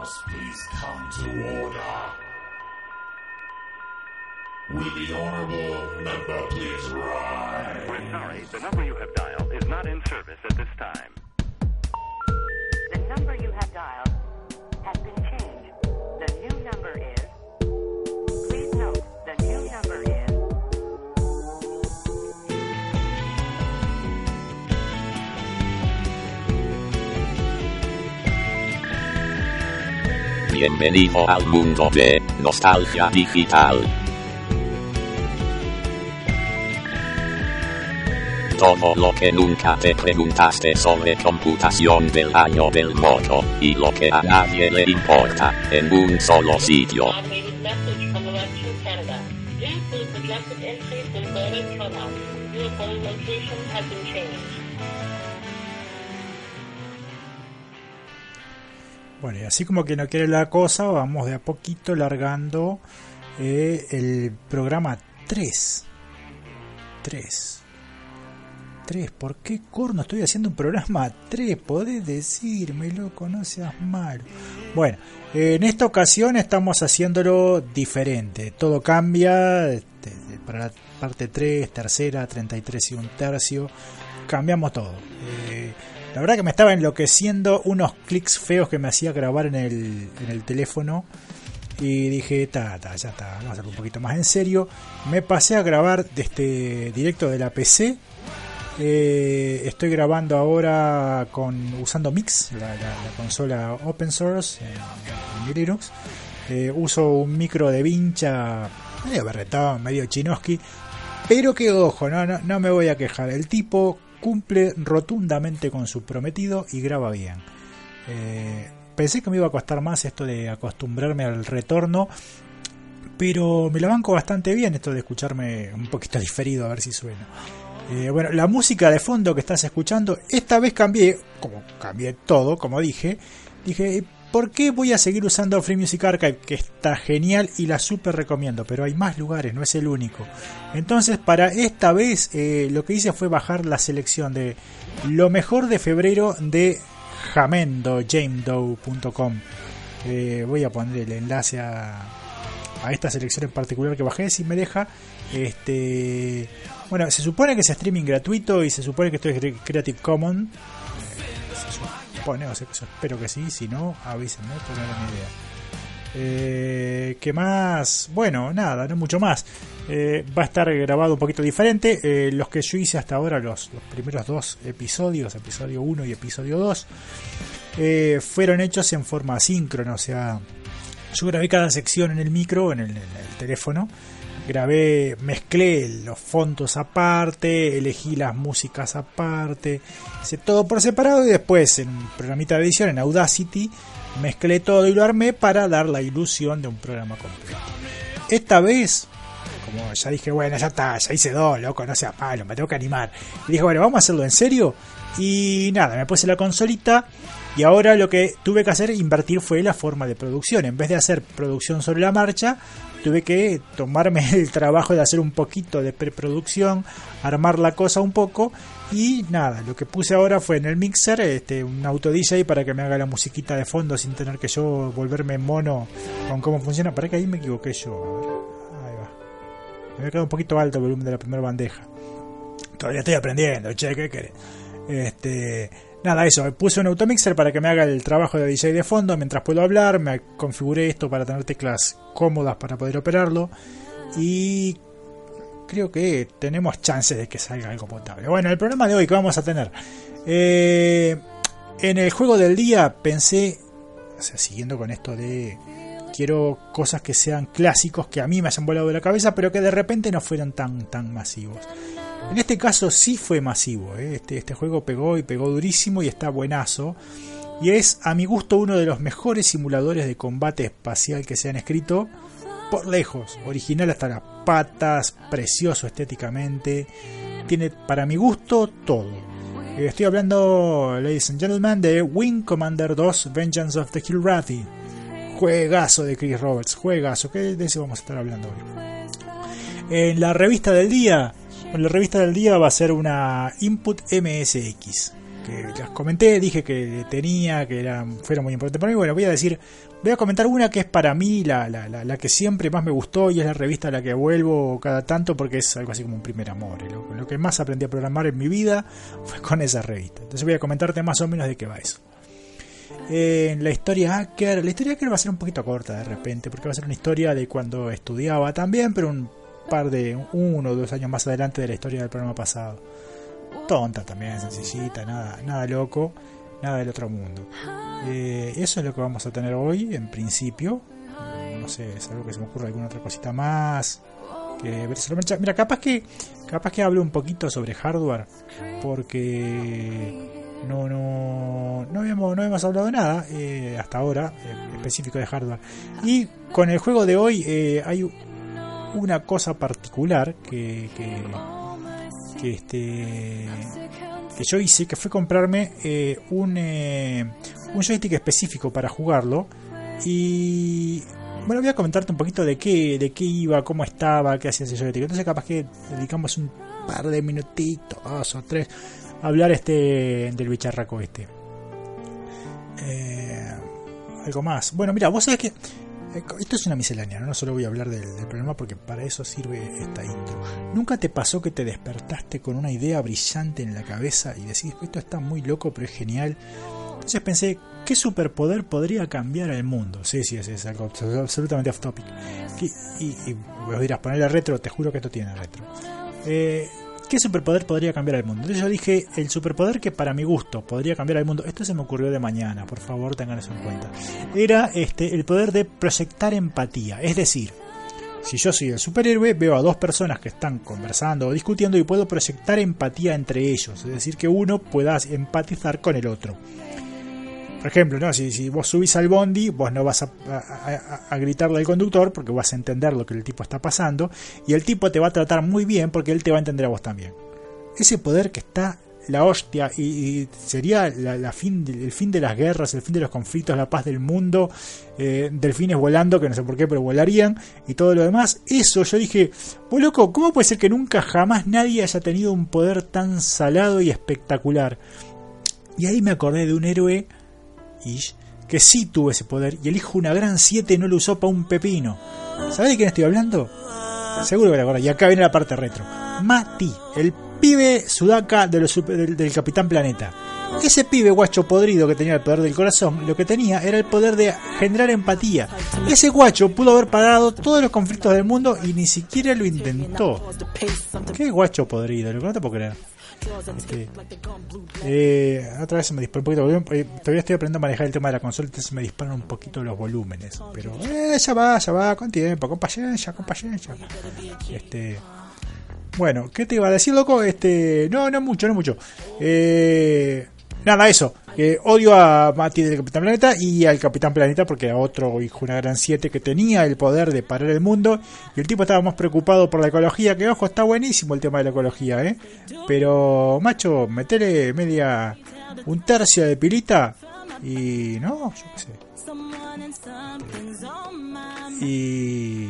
House please come to order? Will the Honorable member please rise? We're sorry, the number you have dialed is not in service at this time. The number you have dialed has been Bienvenido al mundo de Nostalgia Digital. Todo lo que nunca te preguntaste sobre computación del año del moto, y lo que a nadie le importa, en un solo sitio. Bueno, y así como que no quiere la cosa, vamos de a poquito largando eh, el programa 3. 3. 3. ¿Por qué corno estoy haciendo un programa 3? Podés decirme, loco, no seas malo. Bueno, en esta ocasión estamos haciéndolo diferente. Todo cambia este, para la parte 3, tercera, 33 y un tercio. Cambiamos todo. Eh, la verdad que me estaba enloqueciendo unos clics feos que me hacía grabar en el, en el teléfono. Y dije, ta, ta, ya está, vamos a hacerlo un poquito más en serio. Me pasé a grabar desde directo de la PC. Eh, estoy grabando ahora con usando Mix, la, la- la consola open source en, en Linux. Eh, uso un micro de vincha medio berretón, medio chinoski. Pero que ojo, no, no, no me voy a quejar. El tipo cumple rotundamente con su prometido y graba bien. Eh, pensé que me iba a costar más esto de acostumbrarme al retorno. Pero me la banco bastante bien esto de escucharme un poquito diferido a ver si suena. Eh, bueno, la música de fondo que estás escuchando, esta vez cambié, como cambié todo, como dije, dije, ¿por qué voy a seguir usando Free Music Archive? Que está genial y la super recomiendo, pero hay más lugares, no es el único. Entonces, para esta vez, eh, lo que hice fue bajar la selección de lo mejor de febrero de Jamendo. Eh, voy a poner el enlace a, a esta selección en particular que bajé, si me deja. Este, bueno, se supone que es streaming gratuito y se supone que esto es Creative Commons. Supone, o sea, espero que sí. Si no, avísenme, porque no tengo idea. Eh, ¿Qué más? Bueno, nada, no mucho más. Eh, va a estar grabado un poquito diferente. Eh, los que yo hice hasta ahora, los, los primeros dos episodios, episodio 1 y episodio 2, eh, fueron hechos en forma asíncrona. O sea, yo grabé cada sección en el micro, en el teléfono. Grabé, mezclé los fondos aparte, elegí las músicas aparte, hice todo por separado y después en un programita de edición, en Audacity, mezclé todo y lo armé para dar la ilusión de un programa completo. Esta vez, como ya dije, bueno, ya está, ya hice dos, loco, no sea malo, me tengo que animar. Y dije, bueno, vamos a hacerlo en serio. Y nada, me puse la consolita y ahora lo que tuve que hacer, invertir, fue la forma de producción. En vez de hacer producción sobre la marcha, tuve que tomarme el trabajo de hacer un poquito de preproducción, armar la cosa un poco y nada, lo que puse ahora fue en el mixer este, un auto DJ para que me haga la musiquita de fondo sin tener que yo volverme mono con cómo funciona. Para que ahí me equivoqué yo. Me había quedado un poquito alto el volumen de la primera bandeja. Todavía estoy aprendiendo, che, ¿qué querés? Este, nada, eso, puse un automixer para que me haga el trabajo de DJ de fondo mientras puedo hablar, me configuré esto para tener teclas cómodas para poder operarlo y creo que tenemos chances de que salga algo potable. Bueno, el programa de hoy que vamos a tener. Eh, en el juego del día pensé, o sea, siguiendo con esto de quiero cosas que sean clásicos que a mí me hayan volado de la cabeza, pero que de repente no fueran tan, tan masivos. En este caso sí fue masivo, ¿eh? este, este juego pegó y pegó durísimo y está buenazo. Y es a mi gusto uno de los mejores simuladores de combate espacial que se han escrito por lejos. Original hasta las patas, precioso estéticamente. Tiene para mi gusto todo. Estoy hablando, ladies and gentlemen, de Wing Commander 2 Vengeance of the Kilrathi. Juegazo de Chris Roberts, juegazo, que de eso vamos a estar hablando hoy. En la revista del día, en la revista del día va a ser una Input MSX. Que las comenté, dije que tenía, que era, fuera muy importante para mí. Bueno, voy a decir, voy a comentar una que es para mí la, la, la, la que siempre más me gustó y es la revista a la que vuelvo cada tanto porque es algo así como un primer amor. y Lo, lo que más aprendí a programar en mi vida fue con esa revista. Entonces voy a comentarte más o menos de qué va eso. Eh, la historia hacker, la historia hacker va a ser un poquito corta de repente, porque va a ser una historia de cuando estudiaba también, pero un par de uno o dos años más adelante de la historia del programa pasado. Tonta también, sencillita, nada, nada loco, nada del otro mundo. Eh, eso es lo que vamos a tener hoy, en principio. No sé, es algo que se me ocurre alguna otra cosita más. Que mira, capaz que capaz que hable un poquito sobre hardware, porque no no no habíamos no habíamos hablado nada eh, hasta ahora específico de hardware y con el juego de hoy eh, hay una cosa particular que que, que este que yo hice que fue comprarme eh, un eh, un joystick específico para jugarlo y bueno, voy a comentarte un poquito de qué, de qué iba, cómo estaba, qué hacía ese joystick. Entonces capaz que dedicamos un par de minutitos, o tres, hablar este del bicharraco este. Eh, algo más. Bueno, mira, vos sabés que eh, esto es una miscelánea, ¿no? no solo voy a hablar del, del, problema porque para eso sirve esta intro. ¿Nunca te pasó que te despertaste con una idea brillante en la cabeza y decís, esto está muy loco pero es genial? Entonces pensé, ¿qué superpoder podría cambiar el mundo? Sí, sí, es, es algo absolutamente off topic. Y, y, y vos dirás, ponerle retro, te juro que esto tiene retro. Eh, ¿Qué superpoder podría cambiar el mundo? Entonces yo dije, el superpoder que para mi gusto podría cambiar el mundo, esto se me ocurrió de mañana, por favor tengan eso en cuenta, era este, el poder de proyectar empatía. Es decir, si yo soy el superhéroe, veo a dos personas que están conversando o discutiendo y puedo proyectar empatía entre ellos, es decir, que uno pueda empatizar con el otro. Por ejemplo, ¿no? si, vos subís al bondi, vos no vas a, a, gritarle al conductor porque vas a entender lo que el tipo está pasando y el tipo te va a tratar muy bien porque él te va a entender a vos también. Ese poder que está la hostia y, sería el fin de las guerras, el fin de los conflictos, la paz del mundo, eh, delfines volando, que no sé por qué, pero volarían y todo lo demás. Eso yo dije, pues loco, ¿cómo puede ser que nunca jamás nadie haya tenido un poder tan salado y espectacular? Y ahí me acordé de un héroe Ish, que sí tuvo ese poder y el hijo una gran 7 no lo usó para un pepino. ¿Sabés de quién estoy hablando? Seguro que te acordás. Y acá viene la parte retro. Mati, el pibe sudaca de los, del, del, Capitán Planeta. Ese pibe guacho podrido que tenía el poder del corazón, lo que tenía era el poder de generar empatía. Ese guacho pudo haber parado todos los conflictos del mundo y ni siquiera lo intentó. ¿Qué guacho podrido? Lo que no te puedo creer. Eh, otra vez se me dispara un poquito. Eh, todavía estoy aprendiendo a manejar el tema de la consola, entonces me disparan un poquito los volúmenes. Pero eh, ya va, ya va, con tiempo, con paciencia, con paciencia. Este, bueno, ¿qué te iba a decir, loco? Este, no, no mucho, no mucho. Eh, nada, eso. Que odio a Mati del Capitán Planeta y al Capitán Planeta porque a otro hijo una gran 7 que tenía el poder de parar el mundo. Y el tipo estaba más preocupado por la ecología que ojo está buenísimo el tema de la ecología eh pero macho metele media un tercio de pilita y no yo qué sé. Y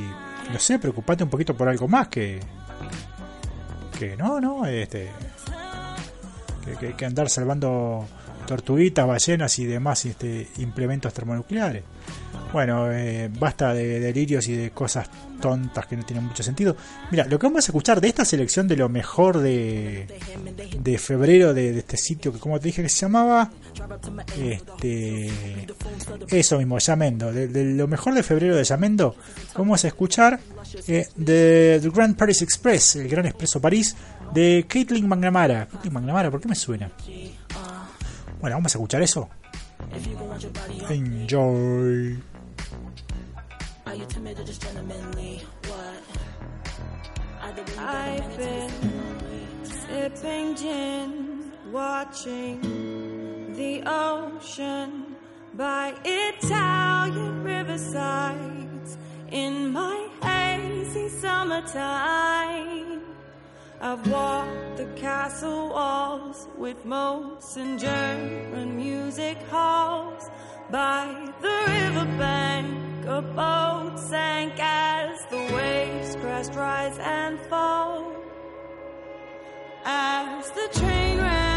no sé preocupate un poquito por algo más que que no no este que, que, andar salvando tortuguitas, ballenas y demás este, implementos termonucleares. Bueno, eh, basta de delirios y de cosas tontas que no tienen mucho sentido. Mira, lo que vamos a escuchar de esta selección de lo mejor de, de febrero de, este sitio, que como te dije que se llamaba, este, eso mismo, Yamendo, de, lo mejor de febrero de Yamendo, vamos a escuchar eh, de The Grand Paris Express, el Gran Expreso París, de Caitlin McNamara. Caitlin McNamara, ¿por qué me suena? Bueno, vamos a escuchar eso. Enjoy. I've been sipping gin, watching the ocean by Italian riversides in my hazy summertime. I've walked the castle walls with moats and German music halls by the riverbank. A boat sank as the waves crest, rise and fall. As the train ran,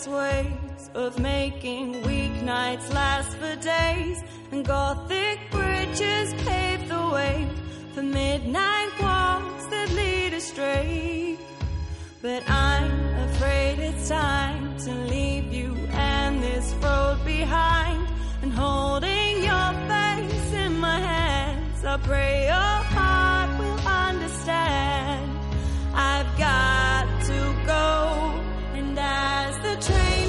its ways of making weeknights last for days, and Gothic bridges pave the way for midnight walks that lead astray. But I'm afraid it's time to leave you and this road behind, and holding your face in my hands, I pray your heart will understand. I've got Train.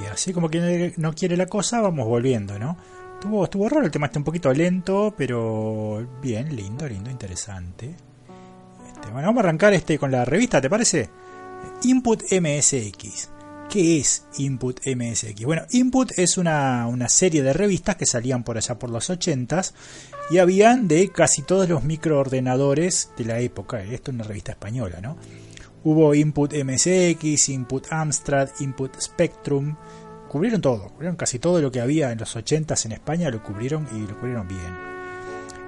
Y así como que no quiere la cosa, vamos volviendo, ¿no? Estuvo, estuvo raro el tema, está un poquito lento, pero bien, lindo, lindo, interesante. Este, bueno, vamos a arrancar este con la revista, ¿te parece? Input MSX. ¿Qué es Input MSX? Bueno, Input es una, una serie de revistas que salían por allá por los 80s y habían de casi todos los microordenadores de la época. Esto es una revista española, ¿no? Hubo Input MSX, Input Amstrad, Input Spectrum. Cubrieron todo, cubrieron casi todo lo que había en los 80s en España, lo cubrieron y lo cubrieron bien.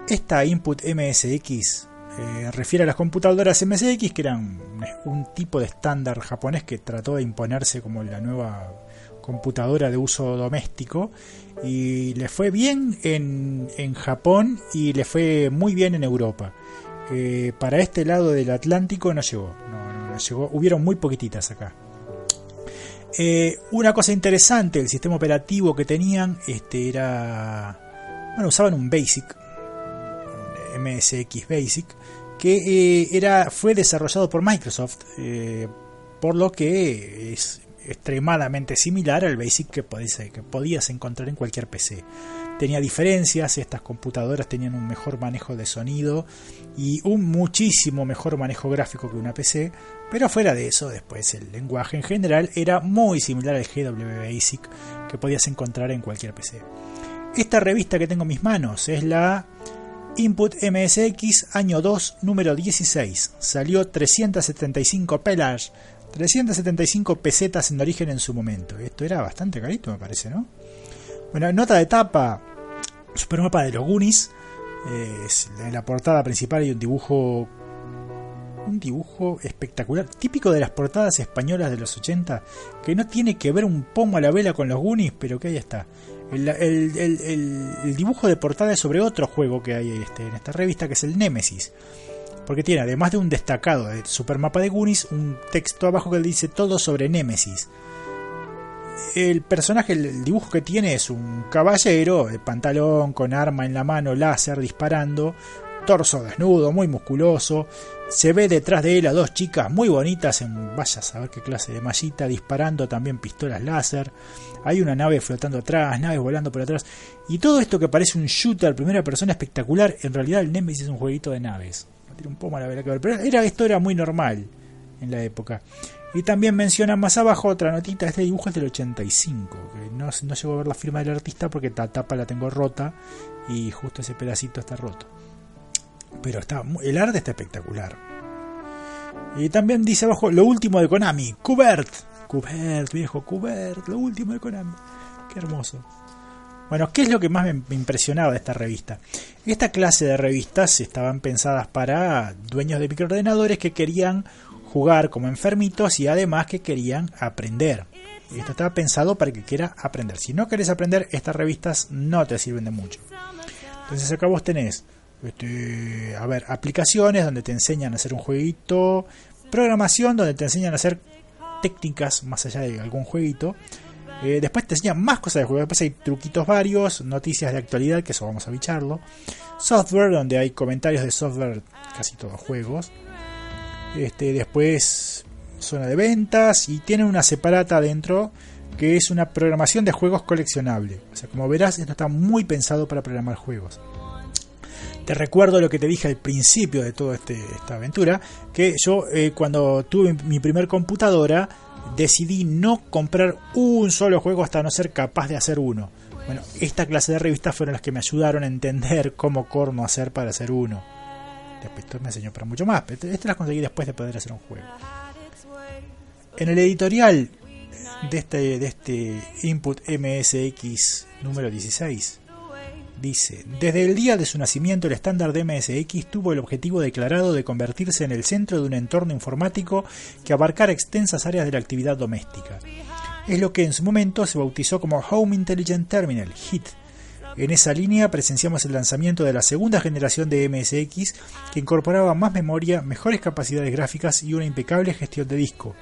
Esta Input MSX eh, refiere a las computadoras MSX, que eran un, tipo de estándar japonés que trató de imponerse como la nueva computadora de uso doméstico y le fue bien en, en Japón y le fue muy bien en Europa. Eh, para este lado del Atlántico no llegó, no hubieron muy poquititas acá. Eh, una cosa interesante, el sistema operativo que tenían este era, bueno, usaban un Basic, MSX Basic, que eh, era, fue desarrollado por Microsoft, eh, por lo que es, extremadamente similar al BASIC que, podías, que podías encontrar en cualquier PC. Tenía diferencias, estas computadoras tenían un mejor manejo de sonido y un muchísimo mejor manejo gráfico que una PC, pero fuera de eso, después el lenguaje en general era muy similar al GW Basic que podías encontrar en cualquier PC. Esta revista que tengo en mis manos es la Input MSX año 2, número 16. Salió 375 pelas, 375 pesetas en origen en su momento. Esto era bastante carito, me parece, ¿no? Bueno, nota de tapa, supermapa de los Goonies. Eh, en la portada principal hay un dibujo un dibujo espectacular, típico de las portadas españolas de los 80, que no tiene que ver un pomo a la vela con los Goonies, pero que ahí está. El, dibujo de portada es sobre otro juego que hay este, en esta revista, que es el Nemesis. Porque tiene, además de un destacado de supermapa de Goonies, un texto abajo que dice todo sobre Nemesis. El personaje, el dibujo que tiene es un caballero, de pantalón, con arma en la mano, láser, disparando, torso desnudo, muy musculoso. Se ve detrás de él a dos chicas muy bonitas en vaya a saber qué clase de mallita, disparando también pistolas láser. Hay una nave flotando atrás, naves volando por atrás. Y todo esto que parece un shooter primera persona espectacular, en realidad el Nemesis es un jueguito de naves. un poco que ver, pero esto era muy normal en la época. Y también menciona más abajo otra notita, este dibujo es del 85, que no, no llego a ver la firma del artista porque la tapa la tengo rota y justo ese pedacito está roto. Pero está, el arte está espectacular. Y también dice abajo lo último de Konami, Kubert. Kubert, viejo, Kubert, lo último de Konami. Qué hermoso. Bueno, ¿qué es lo que más me impresionaba de esta revista? Esta clase de revistas estaban pensadas para dueños de microordenadores que querían jugar como enfermitos y además que querían aprender. Esto estaba pensado para que quiera aprender. Si no querés aprender, estas revistas no te sirven de mucho. Entonces acá vos tenés este, a ver, aplicaciones donde te enseñan a hacer un jueguito, programación donde te enseñan a hacer técnicas más allá de algún jueguito. Eh, después te enseñan más cosas de juego. Después hay truquitos varios, noticias de actualidad, que eso vamos a bicharlo. Software, donde hay comentarios de software, casi todos juegos. Este, después zona de ventas y tiene una separata adentro que es una programación de juegos coleccionable. O sea, como verás, esto está muy pensado para programar juegos. Te recuerdo lo que te dije al principio de toda este, esta aventura, que yo eh, cuando tuve mi primer computadora decidí no comprar un solo juego hasta no ser capaz de hacer uno. Bueno, esta clase de revistas fueron las que me ayudaron a entender cómo corno hacer para hacer uno. Después me enseñó para mucho más, pero estas las conseguí después de poder hacer un juego. En el editorial de este, de este Input MSX número 16 Dice, desde el día de su nacimiento el estándar MSX tuvo el objetivo declarado de convertirse en el centro de un entorno informático que abarcara extensas áreas de la actividad doméstica. Es lo que en su momento se bautizó como Home Intelligent Terminal, HIT. En esa línea presenciamos el lanzamiento de la segunda generación de MSX que incorporaba más memoria, mejores capacidades gráficas y una impecable gestión de disco.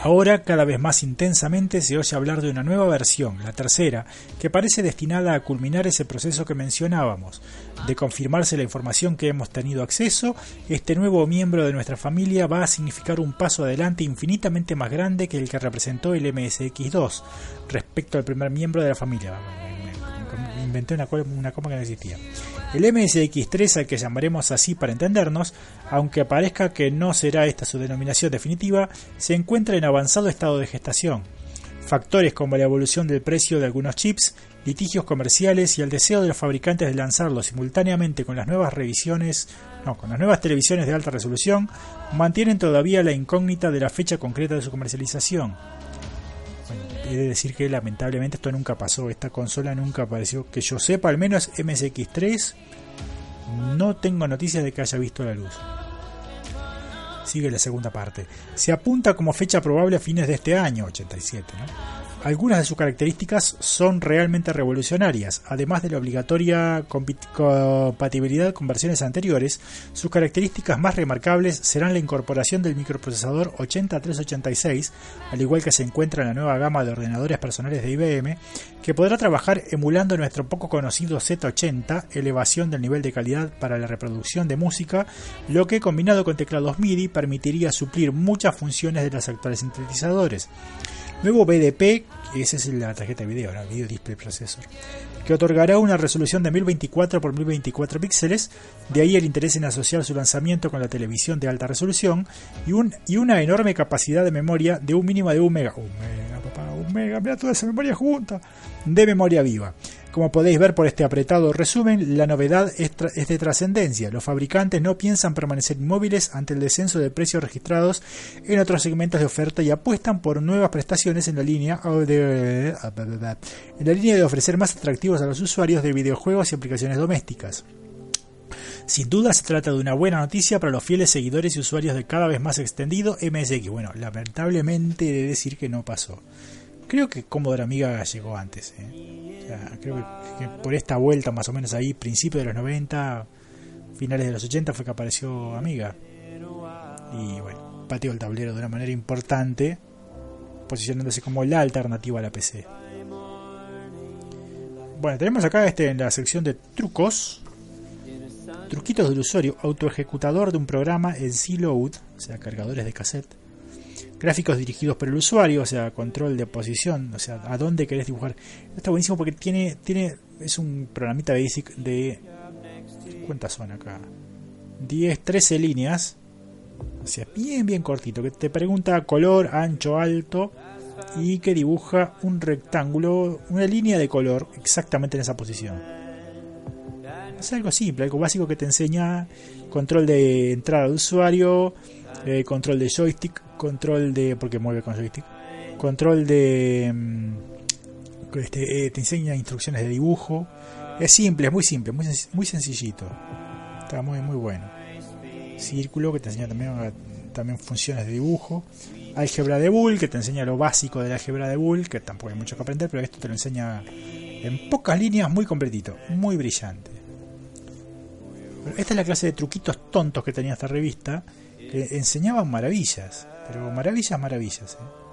Ahora, cada vez más intensamente, se oye hablar de una nueva versión, la tercera, que parece destinada a culminar ese proceso que mencionábamos. De confirmarse la información que hemos tenido acceso, este nuevo miembro de nuestra familia va a significar un paso adelante infinitamente más grande que el que representó el MSX2 respecto al primer miembro de la familia. Inventé una, coma que no existía. El MSX3, al que llamaremos así para entendernos, aunque parezca que no será esta su denominación definitiva, se encuentra en avanzado estado de gestación. Factores como la evolución del precio de algunos chips, litigios comerciales y el deseo de los fabricantes de lanzarlo simultáneamente con las nuevas revisiones, no, con las nuevas televisiones de alta resolución, mantienen todavía la incógnita de la fecha concreta de su comercialización. Bueno, he de decir que lamentablemente esto nunca pasó, esta consola nunca apareció, que yo sepa, al menos MSX3, no tengo noticias de que haya visto la luz. Sigue la segunda parte. Se apunta como fecha probable a fines de este año, 87, ¿no? Algunas de sus características son realmente revolucionarias. Además de la obligatoria compatibilidad con versiones anteriores, sus características más remarcables serán la incorporación del microprocesador 80386, al igual que se encuentra en la nueva gama de ordenadores personales de IBM, que podrá trabajar emulando nuestro poco conocido Z80, elevación del nivel de calidad para la reproducción de música, lo que combinado con teclados MIDI permitiría suplir muchas funciones de los actuales sintetizadores. Nuevo BDP, esa es la tarjeta de video, ¿no? Video Display Processor, que otorgará una resolución de 1024 x 1024 píxeles, de ahí el interés en asociar su lanzamiento con la televisión de alta resolución, y, un, y una enorme capacidad de memoria de un mínimo de 1 mega. 1 mega, papá, 1 mega, mira toda esa memoria junta, de memoria viva. Como podéis ver por este apretado resumen, la novedad es, de trascendencia. Los fabricantes no piensan permanecer inmóviles ante el descenso de precios registrados en otros segmentos de oferta y apuestan por nuevas prestaciones en la línea de, en la línea de ofrecer más atractivos a los usuarios de videojuegos y aplicaciones domésticas. Sin duda se trata de una buena noticia para los fieles seguidores y usuarios de cada vez más extendido MSX. Bueno, lamentablemente he de decir que no pasó. Creo que Commodore Amiga llegó antes. ¿eh? O sea, creo que, por esta vuelta, más o menos ahí, principios de los 90, finales de los 80, fue que apareció Amiga. Y bueno, pateó el tablero de una manera importante, posicionándose como la alternativa a la PC. Bueno, tenemos acá este en la sección de trucos. Truquitos del usuario, autoejecutador de un programa en C-Load, o sea, cargadores de cassette. Gráficos dirigidos por el usuario, o sea, control de posición, o sea, a dónde querés dibujar. Está buenísimo porque tiene, tiene es un programita basic de... ¿Cuántas son acá? 10, 13 líneas. O sea, bien, bien cortito. Que te pregunta color, ancho, alto. Y que dibuja un rectángulo, una línea de color exactamente en esa posición. Es algo simple, algo básico que te enseña control de entrada de usuario, eh, control de joystick, control de. porque mueve con joystick, control de. mm, este, eh, te enseña instrucciones de dibujo. Es simple, es muy simple, muy, muy sencillito. Está muy, muy bueno. Círculo que te enseña también, eh, también funciones de dibujo. Álgebra de Boole que te enseña lo básico de la álgebra de Boole, que tampoco hay mucho que aprender, pero esto te lo enseña en pocas líneas, muy completito, muy brillante. Esta es la clase de truquitos tontos que tenía esta revista, que enseñaban maravillas, pero maravillas, maravillas. ¿eh?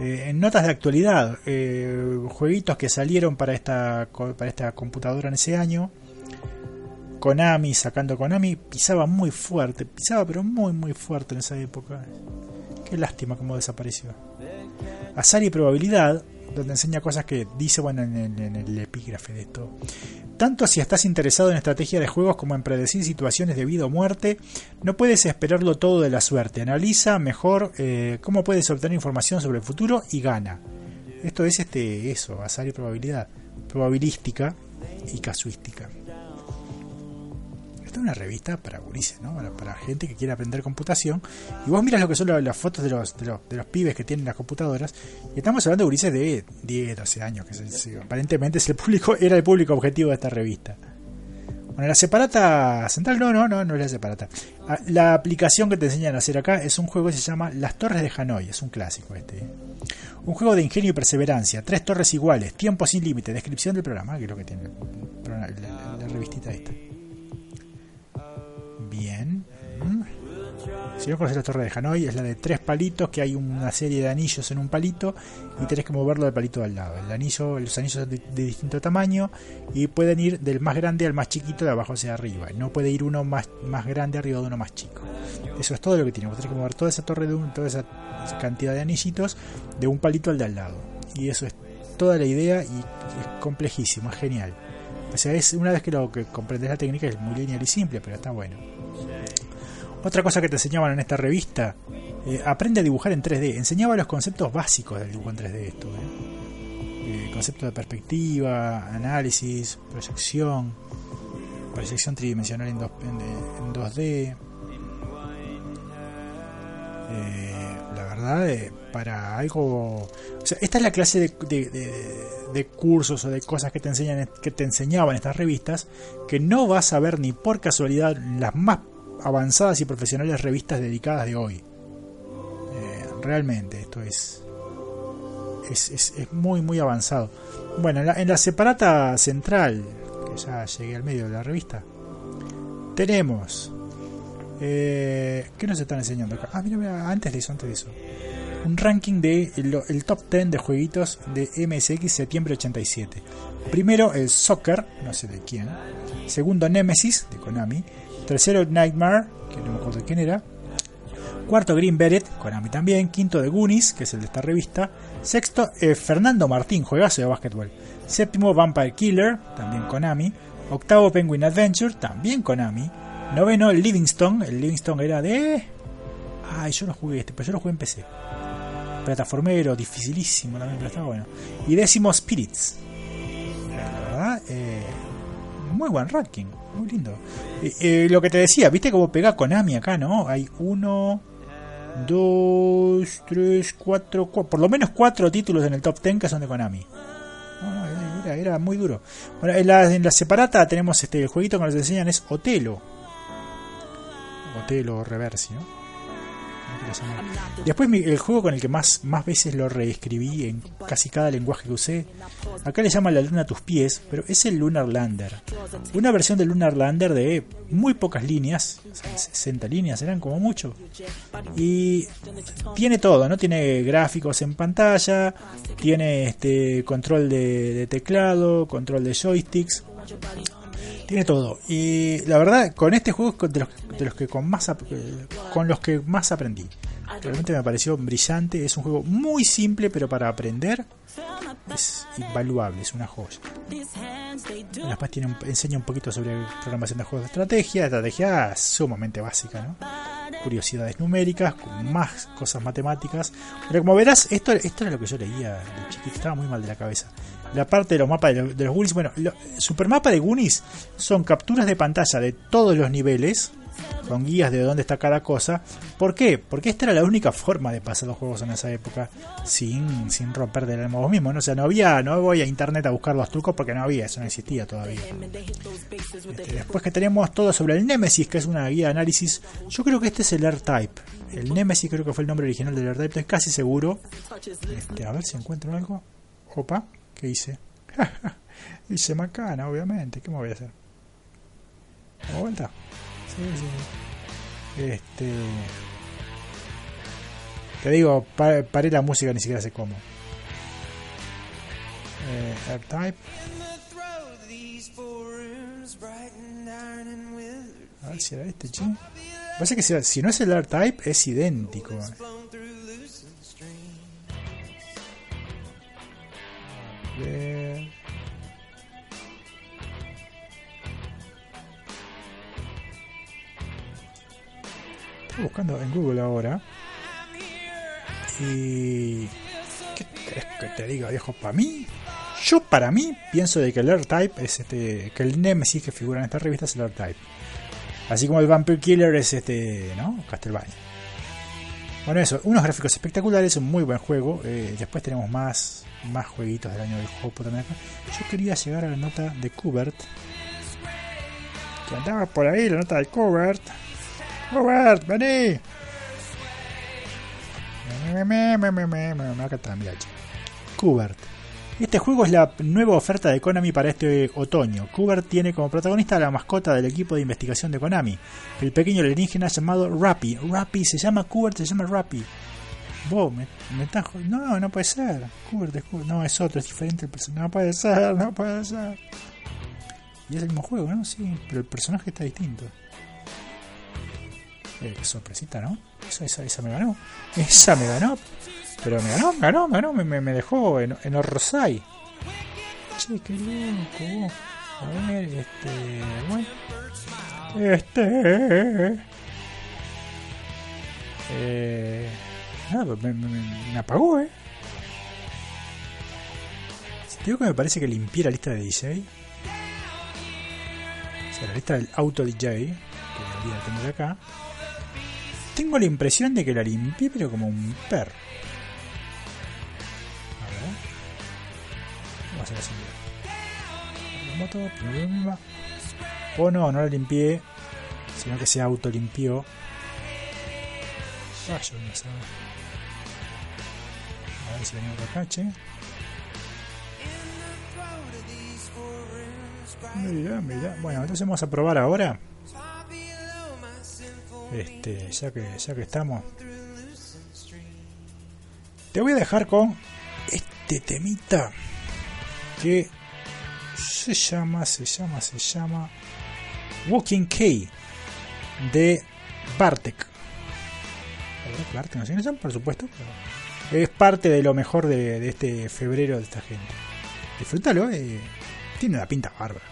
Eh, en notas de actualidad, eh, jueguitos que salieron para esta, para esta computadora en ese año. Konami, sacando Konami, pisaba muy fuerte, pisaba pero muy muy fuerte en esa época. Qué lástima cómo desapareció. Azar y probabilidad, donde enseña cosas que dice bueno en, el epígrafe de esto. Tanto si estás interesado en estrategia de juegos como en predecir situaciones de vida o muerte, no puedes esperarlo todo de la suerte. Analiza mejor eh, cómo puedes obtener información sobre el futuro y gana. Esto es este eso, azar y probabilidad, probabilística y casuística. Una revista para gurises, ¿no? Para, gente que quiere aprender computación. Y vos miras lo que son la- las fotos de los, de los, de los pibes que tienen las computadoras. Y estamos hablando de gurises de 10, 12 años. Que se- se- aparentemente es el público, era el público objetivo de esta revista. Bueno, la separata central, no, no, no, no es la separata. Ah, La aplicación que te enseñan a hacer acá es un juego que se llama Las Torres de Hanoi. Es un clásico este. ¿eh? Un juego de ingenio y perseverancia. Tres torres iguales. Tiempo sin límite. Descripción del programa, que es lo que tiene la, la- la revistita esta. Si no conoces la torre de Hanoi, es la de tres palitos, que hay una serie de anillos en un palito y tenés que moverlo del palito al lado. El anillo, los anillos de, de distinto tamaño y pueden ir del más grande al más chiquito de abajo hacia arriba. No puede ir uno más, más grande arriba de uno más chico. Eso es todo lo que tiene. Vos tenés que mover toda esa torre de un, toda esa cantidad de anillitos de un palito al de al lado. Y eso es toda la idea y es complejísimo, es genial. O sea, es una vez que lo que comprendes la técnica es muy lineal y simple, pero está bueno. Otra cosa que te enseñaban en esta revista, eh, aprende a dibujar en 3D. Enseñaba los conceptos básicos del dibujo en 3D esto. ¿eh? Eh, concepto de perspectiva, análisis, proyección, proyección tridimensional en, dos- en- en 2D. Eh, la verdad, para algo... O sea, esta es la clase de, cursos o de cosas que te, enseñan, que te enseñaban estas revistas que no vas a ver ni por casualidad las más avanzadas y profesionales revistas dedicadas de hoy. Eh, realmente, esto es es, es- muy, muy avanzado. Bueno, en la, en la separata central, que ya llegué al medio de la revista, tenemos. Eh, ¿Qué nos están enseñando acá? Ah, mira, mira, antes de eso, antes de eso. Un ranking de el, el top 10 de jueguitos de MSX septiembre 87. Primero el Soccer, no sé de quién. Segundo Nemesis, de Konami. Tercero Nightmare, que no me acuerdo de quién era. Cuarto Green Beret, Konami también. Quinto de Goonies, que es el de esta revista. Sexto eh, Fernando Martín, juegazo de básquetbol. Séptimo Vampire Killer, también Konami. Octavo Penguin Adventure, también Konami. Noveno Livingstone, el Livingstone era de... Ay, yo no jugué este, pero yo lo jugué en PC. Plataformero, dificilísimo también, pero estaba bueno. Y décimo Spirits. Muy buen ranking, muy lindo. Eh, eh, lo que te decía, viste cómo pega Konami acá, ¿no? Hay uno, dos, tres, cuatro, cua- por lo menos cuatro títulos en el top 10 que son de Konami. Era muy duro. Bueno, en la, en la separata tenemos este el jueguito que nos enseñan es Otelo. Otelo Reversi, ¿no? Después mi- el juego con el que más, más veces lo reescribí en casi cada lenguaje que usé. Acá le llaman la luna a tus pies, pero es el Lunar Lander. Una versión del Lunar Lander de muy pocas líneas, o sea, 60 líneas eran como mucho. Y tiene todo, ¿no? Tiene gráficos en pantalla, tiene este control de teclado, control de joysticks, tiene todo. Y la verdad, con este juego es de los, de los que con más eh, con los que más aprendí. Realmente me pareció brillante. Es un juego muy simple, pero para aprender es invaluable, es una joya. Después tiene un- enseña un poquito sobre programación de juegos de estrategia, estrategia sumamente básica, ¿no? Curiosidades numéricas, con más cosas matemáticas. Pero como verás, esto, esto era lo que yo leía de chiquito, estaba muy mal de la cabeza. La parte de los mapas de los, de los Goonies, bueno, lo- Supermapa de Goonies son capturas de pantalla de todos los niveles, con guías de dónde está cada cosa. ¿Por qué? Porque esta era la única forma de pasar los juegos en esa época sin, sin romper del alma vos mismo. ¿no? O sea, no había, no voy a internet a buscar los trucos porque no había, eso no existía todavía. Este, después que tenemos todo sobre el Nemesis, que es una guía de análisis, yo creo que este es el R-Type. El Nemesis creo que fue el nombre original del R-Type, estoy casi seguro. Este, a ver si encuentro algo. Opa, ¿qué hice? hice macana, obviamente. ¿Qué me voy a hacer? ¿Damos vuelta? Sí, sí. Este. Te digo, pa- paré la música, ni siquiera sé cómo. Eh, R-Type. A ver si era este, ching. Parece que si, si no es el R-Type, es idéntico. Ver. Estoy buscando en Google ahora. Y. ¿Qué querés que te diga, viejo? Para mí, yo para mí pienso de que el R-Type es este. Que el Nemesis que figura en esta revista es el R-Type. Así como el Vampire Killer es este. ¿No? Castlevania. Bueno, eso, unos gráficos espectaculares, un muy buen juego. eh, después tenemos más, más jueguitos del año del juego también acá. Yo quería llegar a la nota de Kubert. Que andaba por ahí la nota de Kubert. Kubert, vení. Me, me, me, me, me, me, me, che. Kubert. Este juego es la nueva oferta de Konami para este otoño. Kubert tiene como protagonista a la mascota del equipo de investigación de Konami, el pequeño alienígena llamado Rappy. Rappy se llama Kubert, se llama Rappy. Vos, me, me estás No, no puede ser. Kubert es. No, es otro, es diferente el personaje. No puede ser, no puede ser. Y es el mismo juego, ¿no? Sí, pero el personaje está distinto. Eh, qué sorpresita, ¿no? Esa, esa, esa me ganó. Esa me ganó. Pero me ganó, me ganó, me ganó, me, me, dejó en, en Orsay. Che, qué loco. A ver, este. Este. Eh. Nada, pues me, me, me- apagó, eh. Te digo que me parece que limpié la lista de DJ. O sea, la lista del auto DJ. Que debería tener acá. Tengo la impresión de que la limpié, pero como un perro. Plum. O no, no la limpié, sino que se autolimpió. Sé. A ver si venimos por acá, che. Mira, mira. Bueno, entonces vamos a probar ahora. Este, ya que, ya que estamos. Te voy a dejar con este temita que se llama, se llama, se llama Walking K de Bartek. Bartek, no sé por supuesto. pero es parte de lo mejor de, de este febrero de esta gente. Disfrútalo, eh, tiene una pinta bárbara.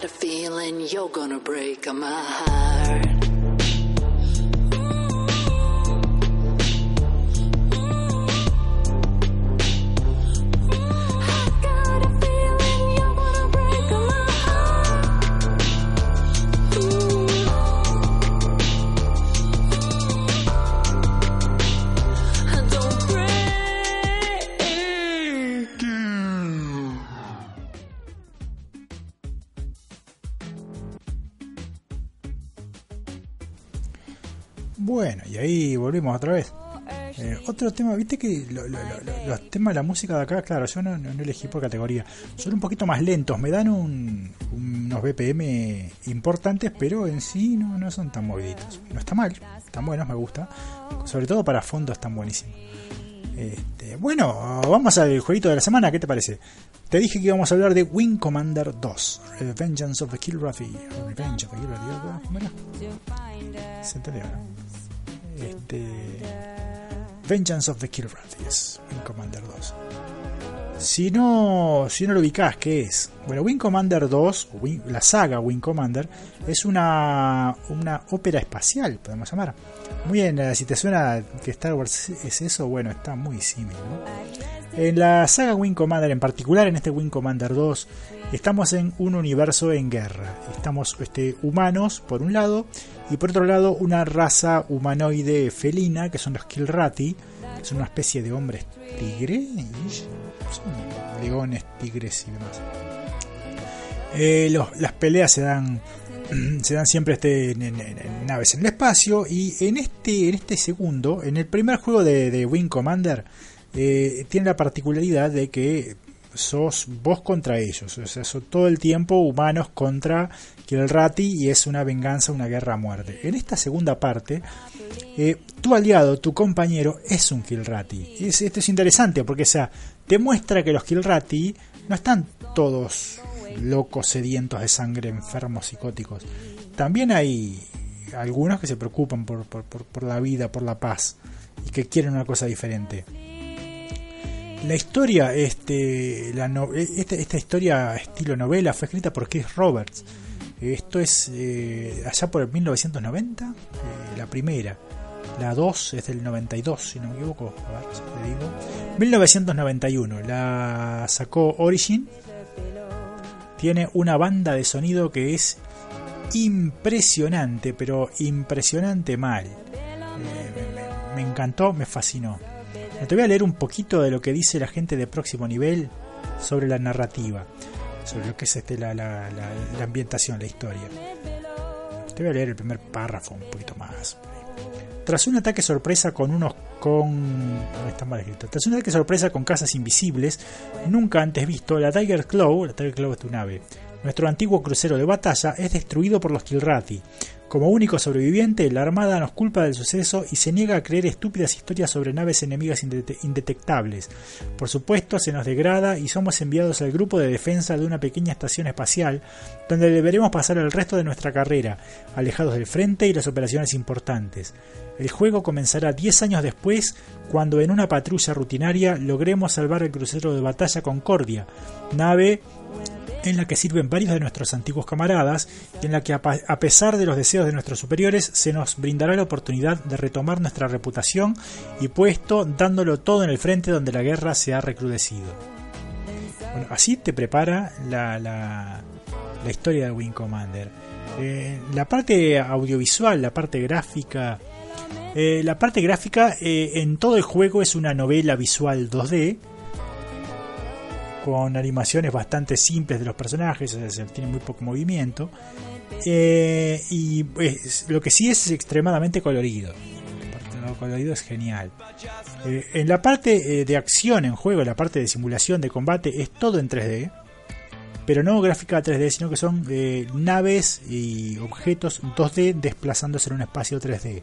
Got a feeling you're gonna break my heart. Volvimos otra vez. Eh, otro tema, viste que lo- lo- lo- lo- los temas de la música de acá, claro, yo no, no- elegí por categoría, son un poquito más lentos, me dan un- unos BPM importantes, pero en sí no, no son tan moviditos. No está mal, están buenos, me gusta, sobre todo para fondo están buenísimos. Este, bueno, vamos al jueguito de la semana, ¿qué te parece? Te dije que íbamos a hablar de Wing Commander 2, Vengeance of the Kilrathi, Revenge of the Kilrathi, ¿cómo era? Se entendió, ¿no? Este. Vengeance of the Kilrathi es Wing Commander 2. Si no, si no lo ubicás, ¿qué es? Bueno, Wing Commander 2, o Wing- la saga Wing Commander, es una, una ópera espacial, podemos llamar. Muy bien, eh, si te suena que Star Wars es eso, bueno, está muy símil, ¿no? En la saga Wing Commander, en particular en este Wing Commander 2, estamos en un universo en guerra. Estamos este, humanos, por un lado, y por otro lado una raza humanoide felina, que son los Kilrati, son una especie de hombres tigre, y son leones, tigres y demás. Eh, las peleas se dan se dan siempre este, en, en- en naves en el espacio y en este en este segundo en el primer juego de, de Wing Commander eh, tiene la particularidad de que sos vos contra ellos o sea son todo el tiempo humanos contra Kilrati y es una venganza una guerra a muerte en esta segunda parte eh, tu aliado, tu compañero es un Kilrati. Y es- esto es interesante porque, o sea, te muestra que los Kilrati no están todos locos, sedientos de sangre, enfermos, psicóticos. También hay algunos que se preocupan por, por- por- por la vida, por la paz y que quieren una cosa diferente. La historia, este, la no- esta, esta historia estilo novela fue escrita por Chris Roberts. Esto es eh, allá por el 1990, eh, la primera. La 2 es del 92, si no me equivoco. A ver, te digo. 1991. La sacó Origin. Tiene una banda de sonido que es impresionante, pero impresionante mal. Eh, me encantó, me fascinó. Te voy a leer un poquito de lo que dice la gente de próximo nivel sobre la narrativa, sobre lo que es este, la, ambientación, la historia. Te voy a leer el primer párrafo un poquito más. Tras un ataque sorpresa con unos con no, está mal escrito. Tras un ataque sorpresa con casas invisibles nunca antes visto, la Tiger Claw, la Tiger es tu nave, nuestro antiguo crucero de batalla es destruido por los Kilrati. Como único sobreviviente, la Armada nos culpa del suceso y se niega a creer estúpidas historias sobre naves enemigas indete- indetectables. Por supuesto, se nos degrada y somos enviados al grupo de defensa de una pequeña estación espacial, donde deberemos pasar el resto de nuestra carrera, alejados del frente y las operaciones importantes. El juego comenzará 10 años después, cuando en una patrulla rutinaria logremos salvar el crucero de batalla Concordia, nave en la que sirven varios de nuestros antiguos camaradas y en la que a, pesar de los deseos de nuestros superiores se nos brindará la oportunidad de retomar nuestra reputación y puesto dándolo todo en el frente donde la guerra se ha recrudecido. Bueno, así te prepara la, la, la historia de Wing Commander. Eh, la parte audiovisual, la parte gráfica, eh, la parte gráfica eh, en todo el juego es una novela visual 2D con animaciones bastante simples de los personajes, o sea, se tiene muy poco movimiento. Eh, y pues, lo que sí es extremadamente colorido. Lo colorido es genial. Eh, en la parte eh, de acción en juego, la parte de simulación de combate, es todo en 3D. Pero no gráfica 3D, sino que son naves y objetos 2D desplazándose en un espacio 3D.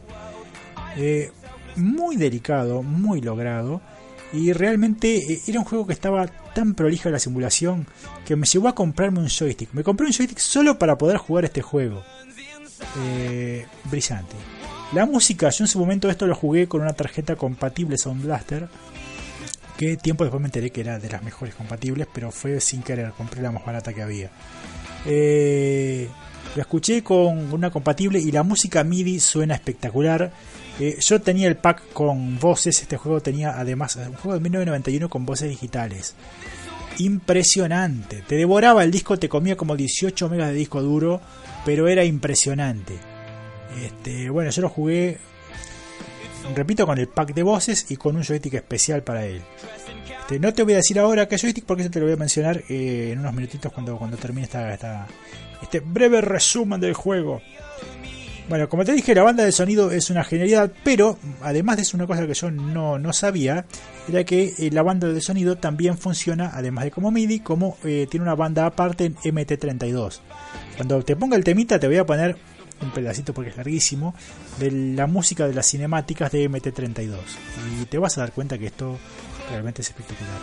Eh, muy delicado, muy logrado. Y realmente eh, era un juego que estaba tan prolija la simulación que me llevó a comprarme un joystick. Me compré un joystick solo para poder jugar este juego. Eh, brillante. La música, yo en su momento esto lo jugué con una tarjeta compatible Sound Blaster. Que tiempo después me enteré que era de las mejores compatibles, pero fue sin querer, compré la más barata que había. Eh, la escuché con una compatible y la música MIDI suena espectacular. Eh, yo tenía el pack con voces, este juego tenía además un juego de 1991 con voces digitales. Impresionante. Te devoraba el disco, te comía como 18 megas de disco duro, pero era impresionante. Este, bueno, yo lo jugué, repito, con el pack de voces y con un joystick especial para él. Este, no te voy a decir ahora qué joystick porque eso te lo voy a mencionar eh, en unos minutitos cuando, cuando termine esta, esta- este breve resumen del juego. Bueno, como te dije, la banda de sonido es una genialidad, pero además de eso, una cosa que yo no, no sabía era que eh, la banda de sonido también funciona, además de como MIDI, como eh, tiene una banda aparte en MT32. Cuando te ponga el temita, te voy a poner un pedacito porque es larguísimo de la música de las cinemáticas de MT32 y te vas a dar cuenta que esto realmente es espectacular.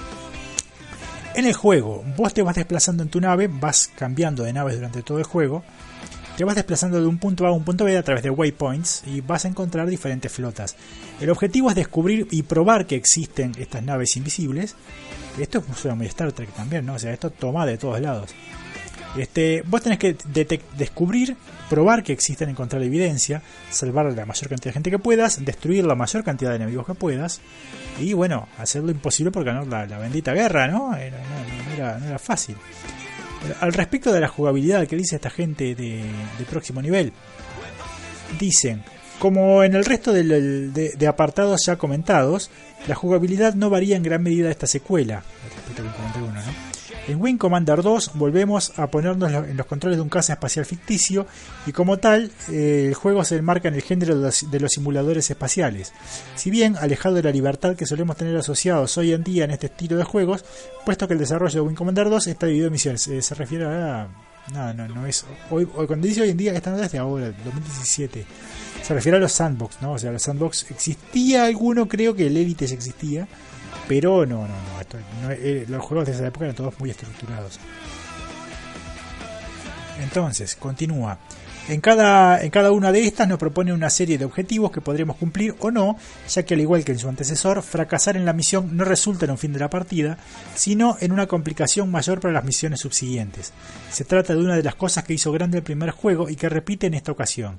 En el juego, vos te vas desplazando en tu nave, vas cambiando de naves durante todo el juego te vas desplazando de un punto A a un punto B a través de waypoints y vas a encontrar diferentes flotas. El objetivo es descubrir y probar que existen estas naves invisibles. Esto suena muy Star Trek también, ¿no? O sea, esto toma de todos lados. Este, vos tenés que descubrir, probar que existen, encontrar evidencia, salvar la mayor cantidad de gente que puedas, destruir la mayor cantidad de enemigos que puedas y bueno, hacer lo imposible por ganar la, la bendita guerra, ¿no? No era fácil. Al respecto de la jugabilidad que dice esta gente de, próximo nivel, dicen, Como en el resto de, apartados ya comentados, la jugabilidad no varía en gran medida de esta secuela. respecto a Wing Commander 1, ¿no? En Wing Commander 2 volvemos a ponernos en los controles de un caza espacial ficticio y como tal eh, el juego se enmarca en el género de los, simuladores espaciales. Si bien alejado de la libertad que solemos tener asociados hoy en día en este estilo de juegos, puesto que el desarrollo de Wing Commander 2 está dividido en misiones. Eh, se refiere a... No, no, no es... Hoy, hoy- cuando dice hoy en día, esta nota es de ahora, 2017. Se refiere a los sandbox, ¿no? O sea, los sandbox existía alguno, creo que el Elite existía, pero no, no, no. esto no- eh, los juegos de esa época eran todos muy estructurados. Entonces, continúa. En cada, en cada una de estas nos propone una serie de objetivos que podremos cumplir o no, ya que al igual que en su antecesor, fracasar en la misión no resulta en un fin de la partida, sino en una complicación mayor para las misiones subsiguientes. Se trata de una de las cosas que hizo grande el primer juego y que repite en esta ocasión.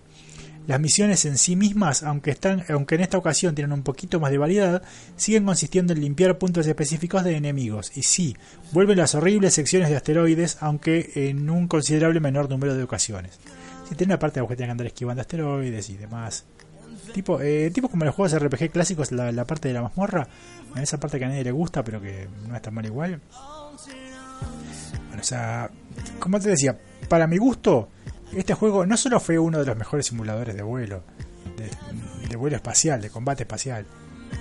Las misiones en sí mismas, aunque, están, aunque en esta ocasión tienen un poquito más de variedad, siguen consistiendo en limpiar puntos específicos de enemigos. Y sí, vuelven las horribles secciones de asteroides, aunque en un considerable menor número de ocasiones. Si tiene una parte de que tienen que andar esquivando asteroides y demás. Tipo, eh, tipo como los juegos RPG clásicos, la, la parte de la mazmorra, esa parte que a nadie le gusta, pero que no es tan mal igual. Bueno, o sea, como te decía, para mi gusto, este juego no solo fue uno de los mejores simuladores de vuelo, de, vuelo espacial, de combate espacial.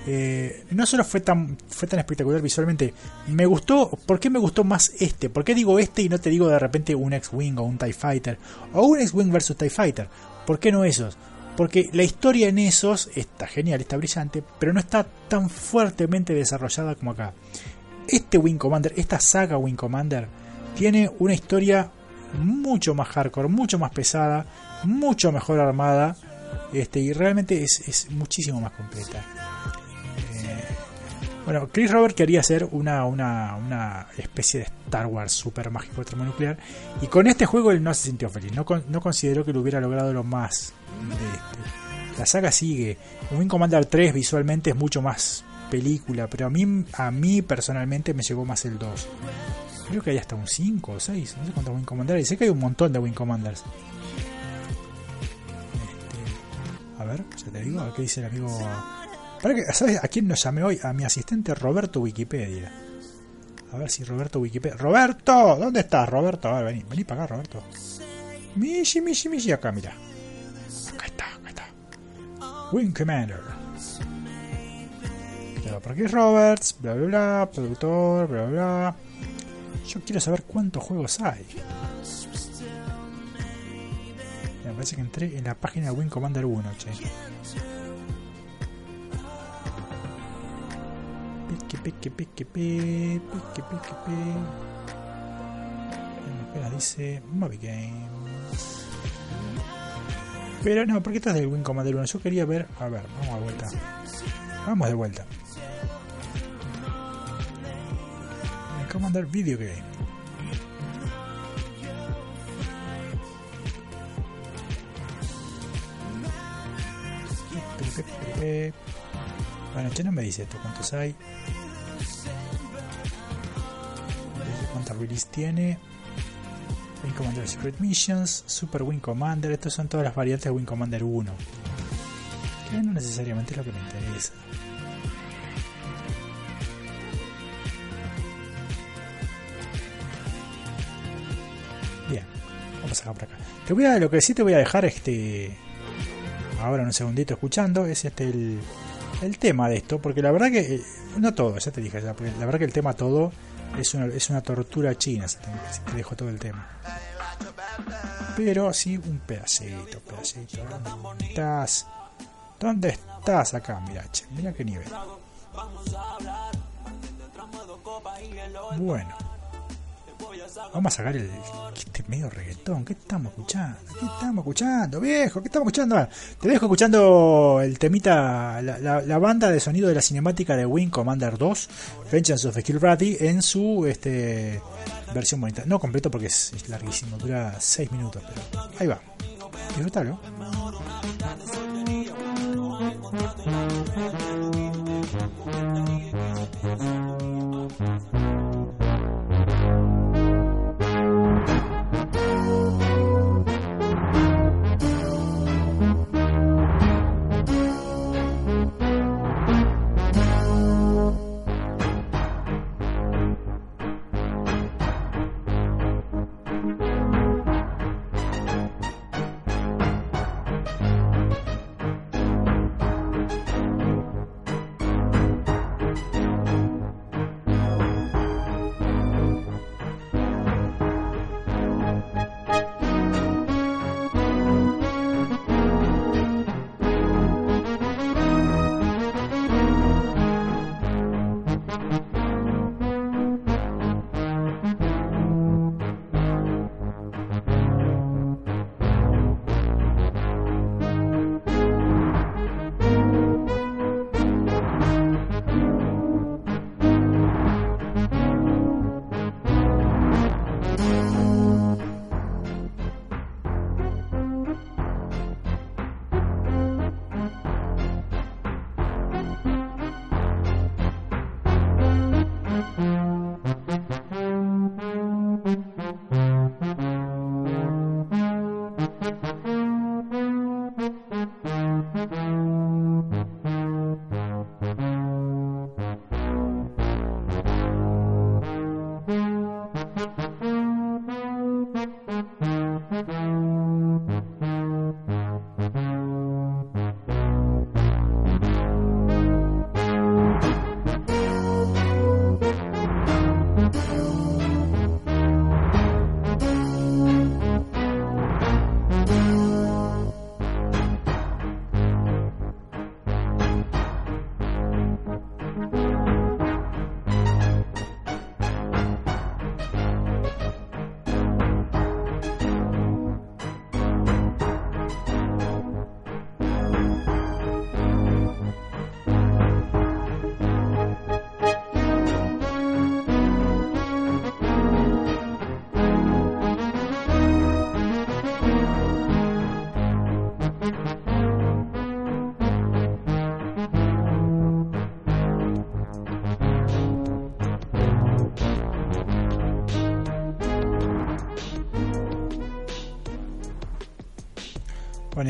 eh, no solo fue tan, fue tan espectacular visualmente, me gustó, ¿por qué me gustó más este? ¿Por qué digo este y no te digo de repente un X-Wing o un TIE Fighter? O un X-Wing versus TIE Fighter. ¿Por qué no esos? Porque la historia en esos está genial, está brillante, pero no está tan fuertemente desarrollada como acá. Este Wing Commander, esta saga Wing Commander, tiene una historia mucho más hardcore, mucho más pesada, mucho mejor armada, este, y realmente es, muchísimo más completa. Eh, bueno, Chris Robert quería hacer una, una, una especie de Star Wars super mágico termonuclear, y con este juego él no se sintió feliz, no, no consideró que lo hubiera logrado lo más de este. La saga sigue. Wing Commander 3 visualmente es mucho más película, pero a mí, a mí personalmente me llegó más el 2. Creo que hay hasta un 5 o 6, no sé cuántos Wing Commanders hay. Sé que hay un montón de Wing Commanders. Este, a ver, ya te digo, qué dice el amigo. ¿Sabes a quién nos llamé hoy? A mi asistente Roberto Wikipedia. A ver si Roberto Wikipedia. ¡Roberto! ¿Dónde estás, Roberto? A ver, vení, vení para acá, Roberto. Mishi, Mishi, Mishi, acá, mira. Acá está, acá está. Wing Commander. Claro, por aquí Roberts, bla bla bla, productor, bla bla. Yo quiero saber cuántos juegos hay. Me parece que entré en la página de Wing Commander 1, che. Pique, pique, pique, pique, pique, pique, dice Moby Games. Pero no, porque esto es del Wing Commander 1. Yo quería ver. A ver, vamos a vuelta. Vamos de vuelta. Video Game. Bueno, che no me dice esto, cuántos hay. ¿Cuántas release tiene? Wing Commander Secret Missions, Super Wing Commander, estas son todas las variantes de Wing Commander 1. Que no necesariamente es lo que me interesa. Acá. Te voy a, lo que sí te voy a dejar este ahora en un segundito escuchando es este el, el tema de esto, porque la verdad que eh, no todo, ya te dije, ya, porque la verdad que el tema todo es una, es una tortura china si te, si te dejo todo el tema. Pero sí un pedacito, pedacito. ¿Dónde estás? ¿Dónde estás acá? Mira, che, mira qué nivel. Bueno. Vamos a sacar el este medio reggaetón. ¿Qué estamos escuchando? ¿Qué estamos escuchando, viejo? ¿Qué estamos escuchando? Ah, Te dejo escuchando el temita, la, banda de sonido de la cinemática de Wing Commander 2, Vengeance of the Kill Ratty, en su este, versión bonita. No completo porque es, larguísimo, dura 6 minutos, pero ahí va. Disfrútalo.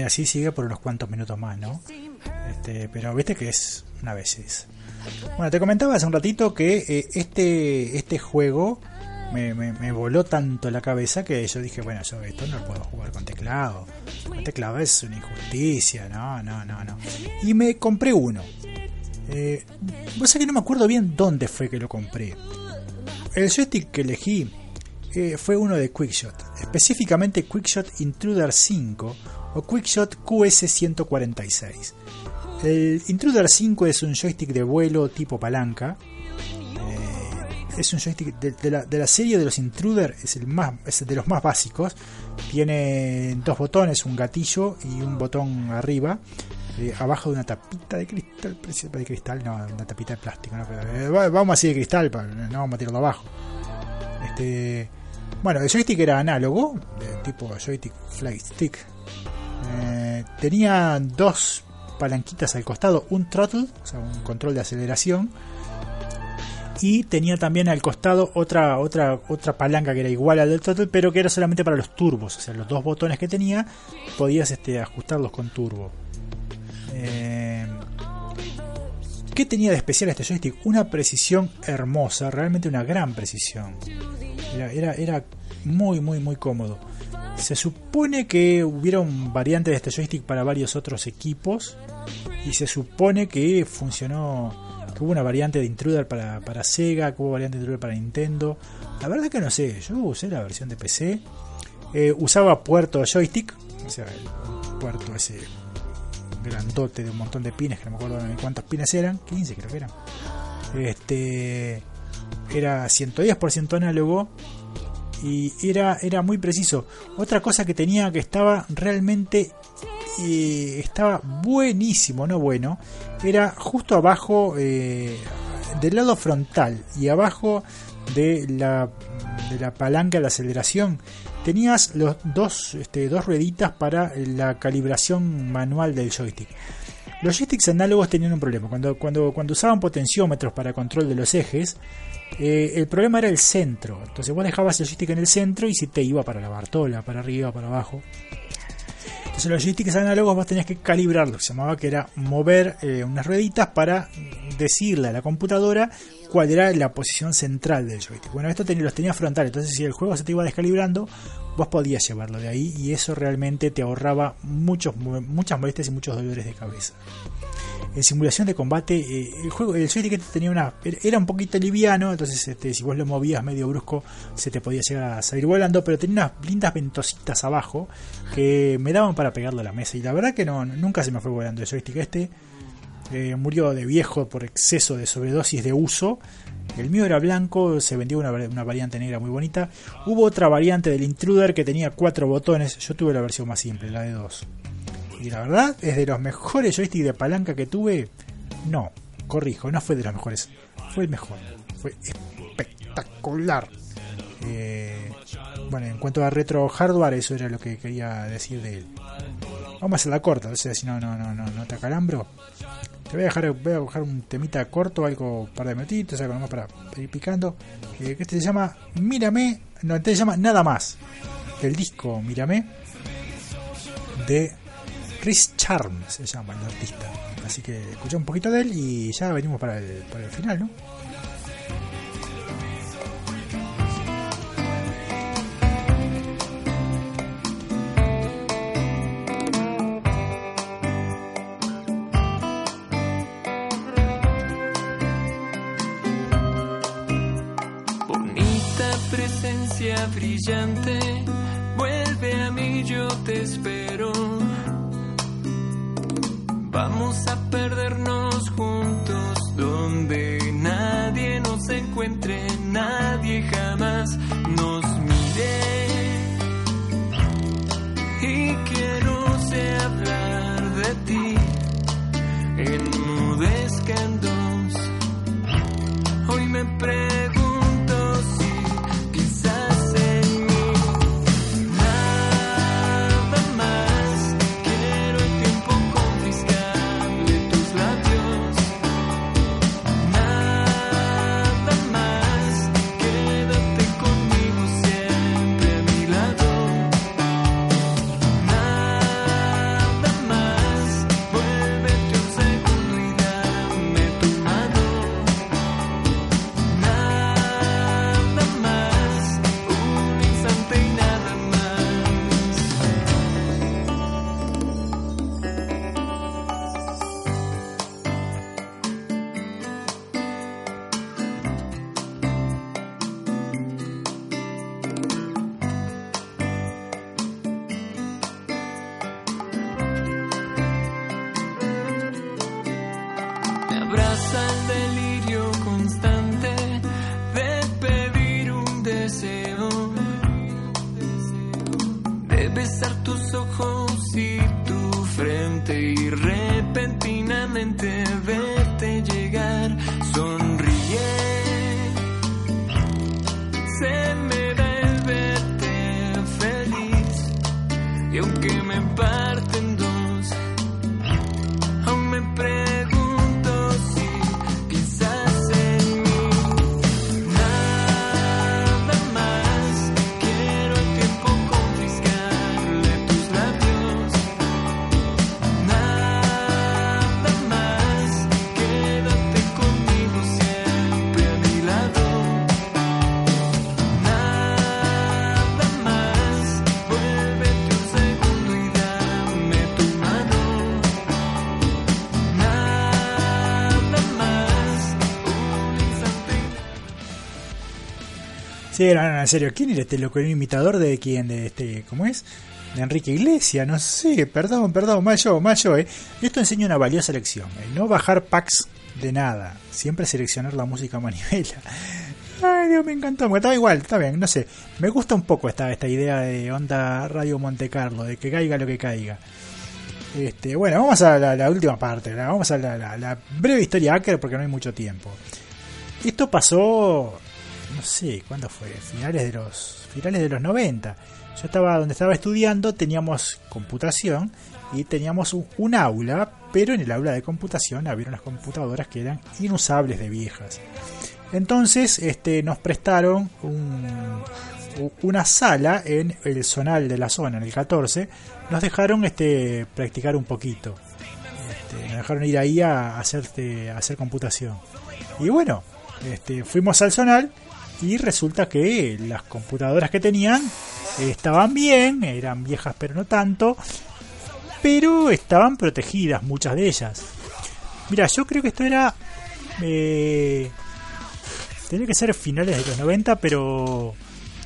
Así sigue por unos cuantos minutos más, ¿no? Este, pero viste que es una belleza. Bueno, te comentaba hace un ratito que eh, este, este juego me, me- me voló tanto la cabeza que yo dije, bueno, yo esto no lo puedo jugar con teclado. Con teclado es una injusticia, no, no, no, no. Y me compré uno. Eh, vos sabés que no me acuerdo bien dónde fue que lo compré. El joystick que elegí eh, fue uno de Quickshot, específicamente Quickshot Intruder 5 o Quickshot QS146. El Intruder 5 es un joystick de vuelo tipo palanca. Eh, es un joystick de, la, de la serie de los Intruder, es el más es de los más básicos. Tiene dos botones, un gatillo y un botón arriba. eh, abajo de una tapita de cristal, de cristal, no, una tapita de plástico, eh, va- vamos así de cristal, no vamos a tirarlo abajo. Este, bueno, el joystick era análogo, de tipo joystick flight stick. Eh, tenía dos palanquitas al costado, un throttle, o sea, un control de aceleración, y tenía también al costado otra otra otra palanca que era igual al del throttle, pero que era solamente para los turbos, o sea, los dos botones que tenía podías este, ajustarlos con turbo. Eh, ¿Qué tenía de especial este joystick? Una precisión hermosa, realmente una gran precisión. Era, era, era muy, muy, muy cómodo. Se supone que hubieron variantes de este joystick para varios otros equipos. Y se supone que funcionó. Que hubo una variante de Intruder para, para Sega, que hubo variante de Intruder para Nintendo. La verdad que no sé, yo usé la versión de PC. Eh, usaba puerto joystick, o sea, el puerto ese grandote de un montón de pines, que no me acuerdo de cuántos pines eran, 15 creo que eran. Este era 110% análogo y era, era muy preciso. Otra cosa que tenía que estaba realmente eh, estaba buenísimo, no bueno, era justo abajo eh, del lado frontal y abajo de la, de la palanca de aceleración tenías los dos, este, dos rueditas para la calibración manual del joystick. Los joysticks análogos tenían un problema. Cuando, cuando, cuando usaban potenciómetros para control de los ejes, eh, el problema era el centro. Entonces vos dejabas el joystick en el centro y si te iba para la bartola, para arriba, para abajo. Entonces los joysticks análogos vos tenías que calibrarlos. Se llamaba que era mover eh, unas rueditas para decirle a la computadora cuál era la posición central del joystick. Bueno, esto tenía, los tenía frontal, entonces si el juego se te iba descalibrando, vos podías llevarlo de ahí y eso realmente te ahorraba muchos, muchas molestias y muchos dolores de cabeza. En simulación de combate, eh, el juego, el joystick este tenía una, era un poquito liviano, entonces este, si vos lo movías medio brusco se te podía llegar a salir volando, pero tenía unas lindas ventositas abajo que me daban para pegarlo a la mesa y la verdad que no, nunca se me fue volando el joystick este. Eh, murió de viejo por exceso de sobredosis de uso. El mío era blanco, se vendió una, una, variante negra muy bonita. Hubo otra variante del Intruder que tenía cuatro botones. Yo tuve la versión más simple, la de dos. Y la verdad, es de los mejores joysticks de palanca que tuve. No, corrijo, no fue de los mejores. Fue el mejor. Fue espectacular. Eh, bueno, en cuanto a retro hardware, eso era lo que quería decir de él. Vamos a hacer la corta, o sea, si no, no, no, no, no te acalambro. Te voy a dejar, voy a dejar un temita corto, algo, un par de minutitos, algo nomás para, ir picando. Eh, este se llama Mírame, no, este se llama Nada Más. El disco Mírame de Rhys Charm se llama el artista. Así que escuché un poquito de él y ya venimos para el, para el final, ¿no? Sí, no, no, en serio, ¿quién era este loco? ¿Un imitador de quién? De este, ¿cómo es? De Enrique Iglesias, no sé, perdón, perdón, mal yo, eh. Esto enseña una valiosa lección, eh, no bajar packs de nada, siempre seleccionar la música manivela. Ay, Dios, me encantó, me estaba igual, está bien, no sé, me gusta un poco esta, esta idea de onda Radio Monte Carlo, de que caiga lo que caiga. Este, bueno, vamos a la, última parte, vamos a la- la breve historia hacker porque no hay mucho tiempo. Esto pasó, no sé, ¿cuándo fue? Finales de los finales de los 90. Yo estaba donde estaba estudiando, teníamos computación y teníamos un, aula, pero en el aula de computación había unas computadoras que eran inusables de viejas. Entonces, este, nos prestaron un- una sala en el zonal de la zona, en el 14. Nos dejaron este, practicar un poquito. Este, nos dejaron ir ahí a hacer, este, a hacer computación. Y bueno, este, fuimos al zonal y resulta que las computadoras que tenían estaban bien, eran viejas pero no tanto, pero estaban protegidas muchas de ellas. Mira, yo creo que esto era... Eh, tenía que ser finales de los 90, pero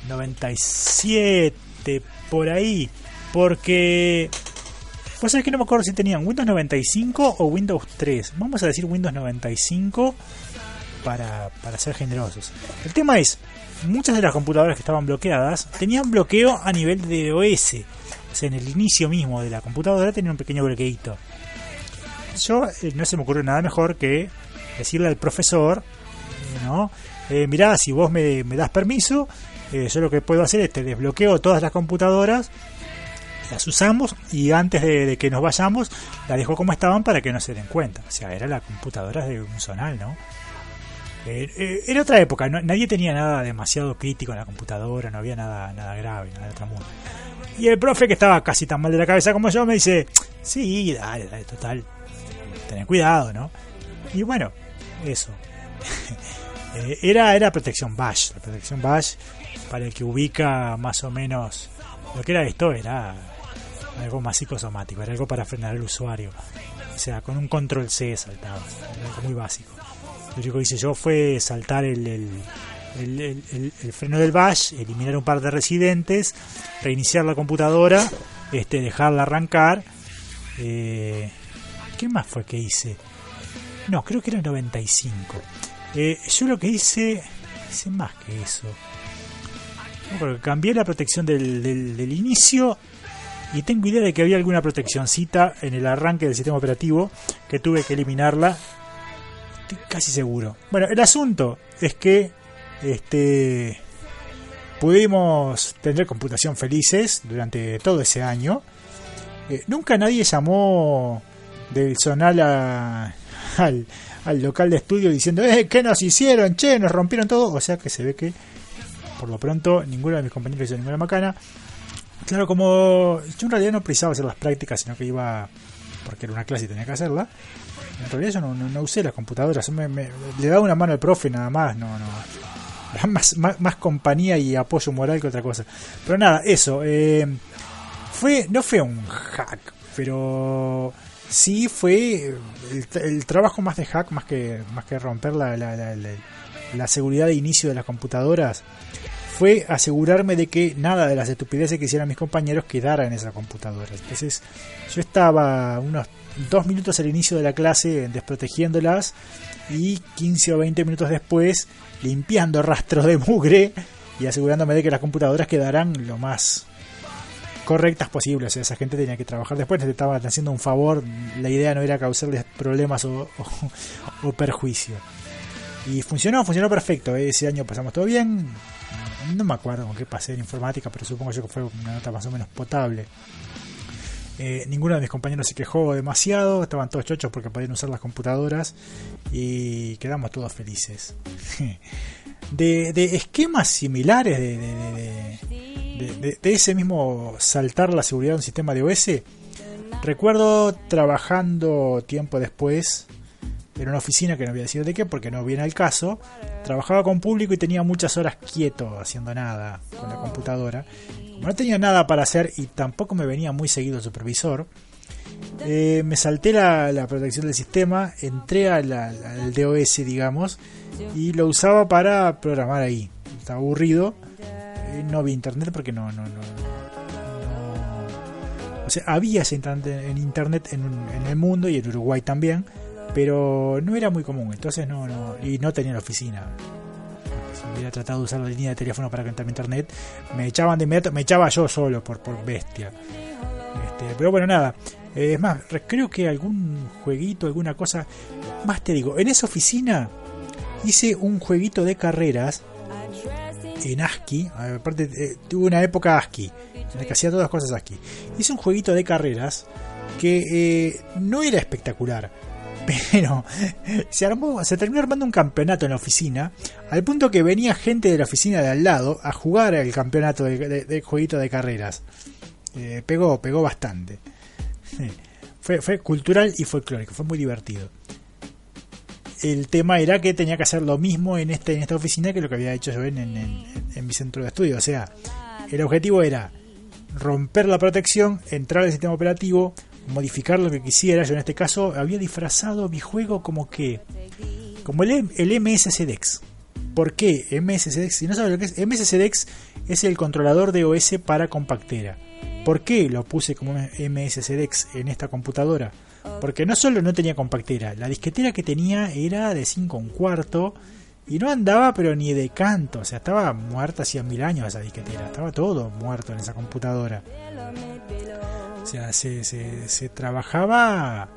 97, por ahí. Porque... Vos sabés que no me acuerdo si tenían Windows 95 o Windows 3. Vamos a decir Windows 95 para, ser generosos. El tema es, muchas de las computadoras que estaban bloqueadas tenían bloqueo a nivel de OS. O sea, en el inicio mismo de la computadora tenía un pequeño bloqueito. Yo eh, no se me ocurre nada mejor que decirle al profesor, ¿no? Eh, mirá, si vos me, me das permiso, eh, yo lo que puedo hacer es te desbloqueo todas las computadoras, las usamos y antes de, de que nos vayamos las dejo como estaban para que no se den cuenta. O sea, era la computadora de un zonal, ¿no? Eh, eh, era otra época, nadie tenía nada demasiado crítico en la computadora, no había nada, nada grave, nada de otro mundo. Y el profe, que estaba casi tan mal de la cabeza como yo, me dice: Sí, dale, dale, total, ten cuidado, ¿no? Y bueno, eso. Eh, era, era protección Bash, la protección Bash, para el que ubica más o menos lo que era esto, era algo más psicosomático, era algo para frenar al usuario. O sea, con un control C saltaba, algo muy básico. Lo único que hice yo fue saltar el, el, el- freno del bash, eliminar un par de residentes, reiniciar la computadora, este, dejarla arrancar. Eh, ¿Qué más fue que hice? No, creo que era el 95. Eh, yo lo que hice, hice más que eso. Porque cambié la protección del, del, del inicio y tengo idea de que había alguna proteccioncita en el arranque del sistema operativo que tuve que eliminarla Casi seguro. Bueno, el asunto es que este pudimos tener computación felices durante todo ese año. Eh, nunca nadie llamó del zonal a- al, al local de estudio diciendo, eh, ¿qué nos hicieron? Che, nos rompieron todo. O sea que se ve que, por lo pronto, ninguno de mis compañeros hizo ninguna macana. Claro, como yo en realidad no precisaba hacer las prácticas, sino que iba porque era una clase y tenía que hacerla. En realidad yo no, no- no usé las computadoras, me- me- le daba una mano al profe nada más, no, no. Más, más, más compañía y apoyo moral que otra cosa. Pero nada, eso. eh, fue No fue un hack, pero sí fue el, trabajo más de hack, más que, más que romper la, la, la, seguridad de inicio de las computadoras, fue asegurarme de que nada de las estupideces que hicieran mis compañeros quedara en esa computadora. Entonces yo estaba unos dos minutos al inicio de la clase desprotegiéndolas y 15 o 20 minutos después limpiando rastros de mugre y asegurándome de que las computadoras quedaran lo más correctas posibles. O sea, esa gente tenía que trabajar después, les estaban haciendo un favor. La idea no era causarles problemas o, o- perjuicio. Y funcionó, funcionó perfecto. Ese año pasamos todo bien. no me acuerdo con qué pasé en informática, pero supongo que fue una nota más o menos potable. Eh, ninguno de mis compañeros se quejó demasiado, estaban todos chochos porque podían usar las computadoras y quedamos todos felices. de, de esquemas similares de, de, de, ese mismo saltar la seguridad de un sistema de OS, recuerdo trabajando tiempo después en una oficina que no voy a de qué porque no viene al caso, trabajaba con público y tenía muchas horas quieto haciendo nada con la computadora. Como no tenía nada para hacer y tampoco me venía muy seguido el supervisor, eh, me salté la, la, protección del sistema, entré al, al DOS, digamos, y lo usaba para programar ahí. Estaba aburrido, eh, no vi internet porque no, no, no, había en internet en, en el mundo y en Uruguay también, pero no era muy común, entonces no, no y no tenía la oficina. Si hubiera tratado de usar la línea de teléfono para conectarme a internet, me echaban de inmediato, me echaba yo solo por, por bestia. Este, pero bueno, nada. Es más, creo que algún jueguito, alguna cosa. Más te digo, en esa oficina hice un jueguito de carreras en ASCII. Aparte, eh, tuve una época ASCII, en la que hacía todas las cosas ASCII. Hice un jueguito de carreras que eh, no era espectacular pero se armó, se terminó armando un campeonato en la oficina, al punto que venía gente de la oficina de al lado a jugar el campeonato de, de, de jueguito de carreras. Eh, pegó, pegó bastante. Fue, fue cultural y folclórico, fue muy divertido. El tema era que tenía que hacer lo mismo en, este, en esta oficina que lo que había hecho yo en, en, en, en mi centro de estudio. O sea, el objetivo era romper la protección, entrar al sistema operativo, modificar lo que quisiera. Yo en este caso había disfrazado mi juego como que. como el, el MSCDEX. ¿Por qué MSCDEX? Si no sabes lo que es, MSCDEX es el controlador de OS para compactera. ¿Por qué lo puse como MSCDEX en esta computadora? Porque no solo no tenía compactera, la disquetera que tenía era de 5 un cuarto y no andaba pero ni de canto, o sea, estaba muerta hacía mil años esa disquetera, estaba todo muerto en esa computadora. O sea, se, se, trabajaba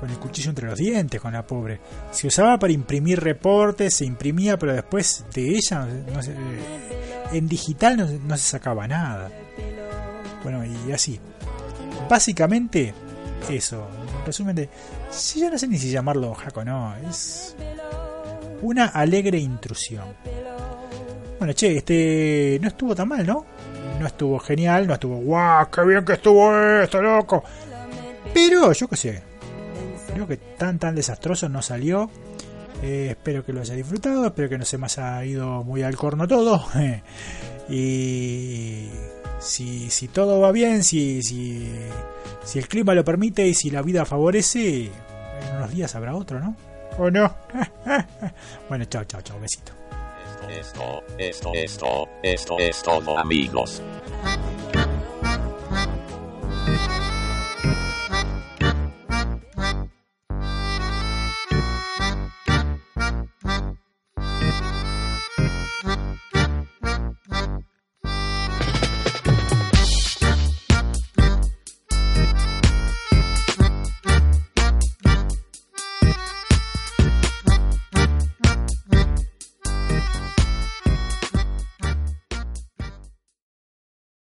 con el cuchillo entre los dientes con la pobre. Se usaba para imprimir reportes, se imprimía, pero después de ella, no se, en digital no, no, se sacaba nada. Bueno, y así. Básicamente, eso. En resumen de. Si yo no sé ni si llamarlo hack o no, es. Una alegre intrusión. Bueno, che, este. No estuvo tan mal, ¿no? No estuvo genial, no estuvo guau, qué bien que estuvo esto, loco. Pero yo qué sé, creo que tan tan desastroso no salió. Eh, espero que lo haya disfrutado, espero que no se me haya ido muy al corno todo. y si, si todo va bien, si, si, si el clima lo permite y si la vida favorece, en unos días habrá otro, ¿no? ¿O no? bueno, chao, chao, chao, besito. Esto, esto, esto, esto es todo amigos.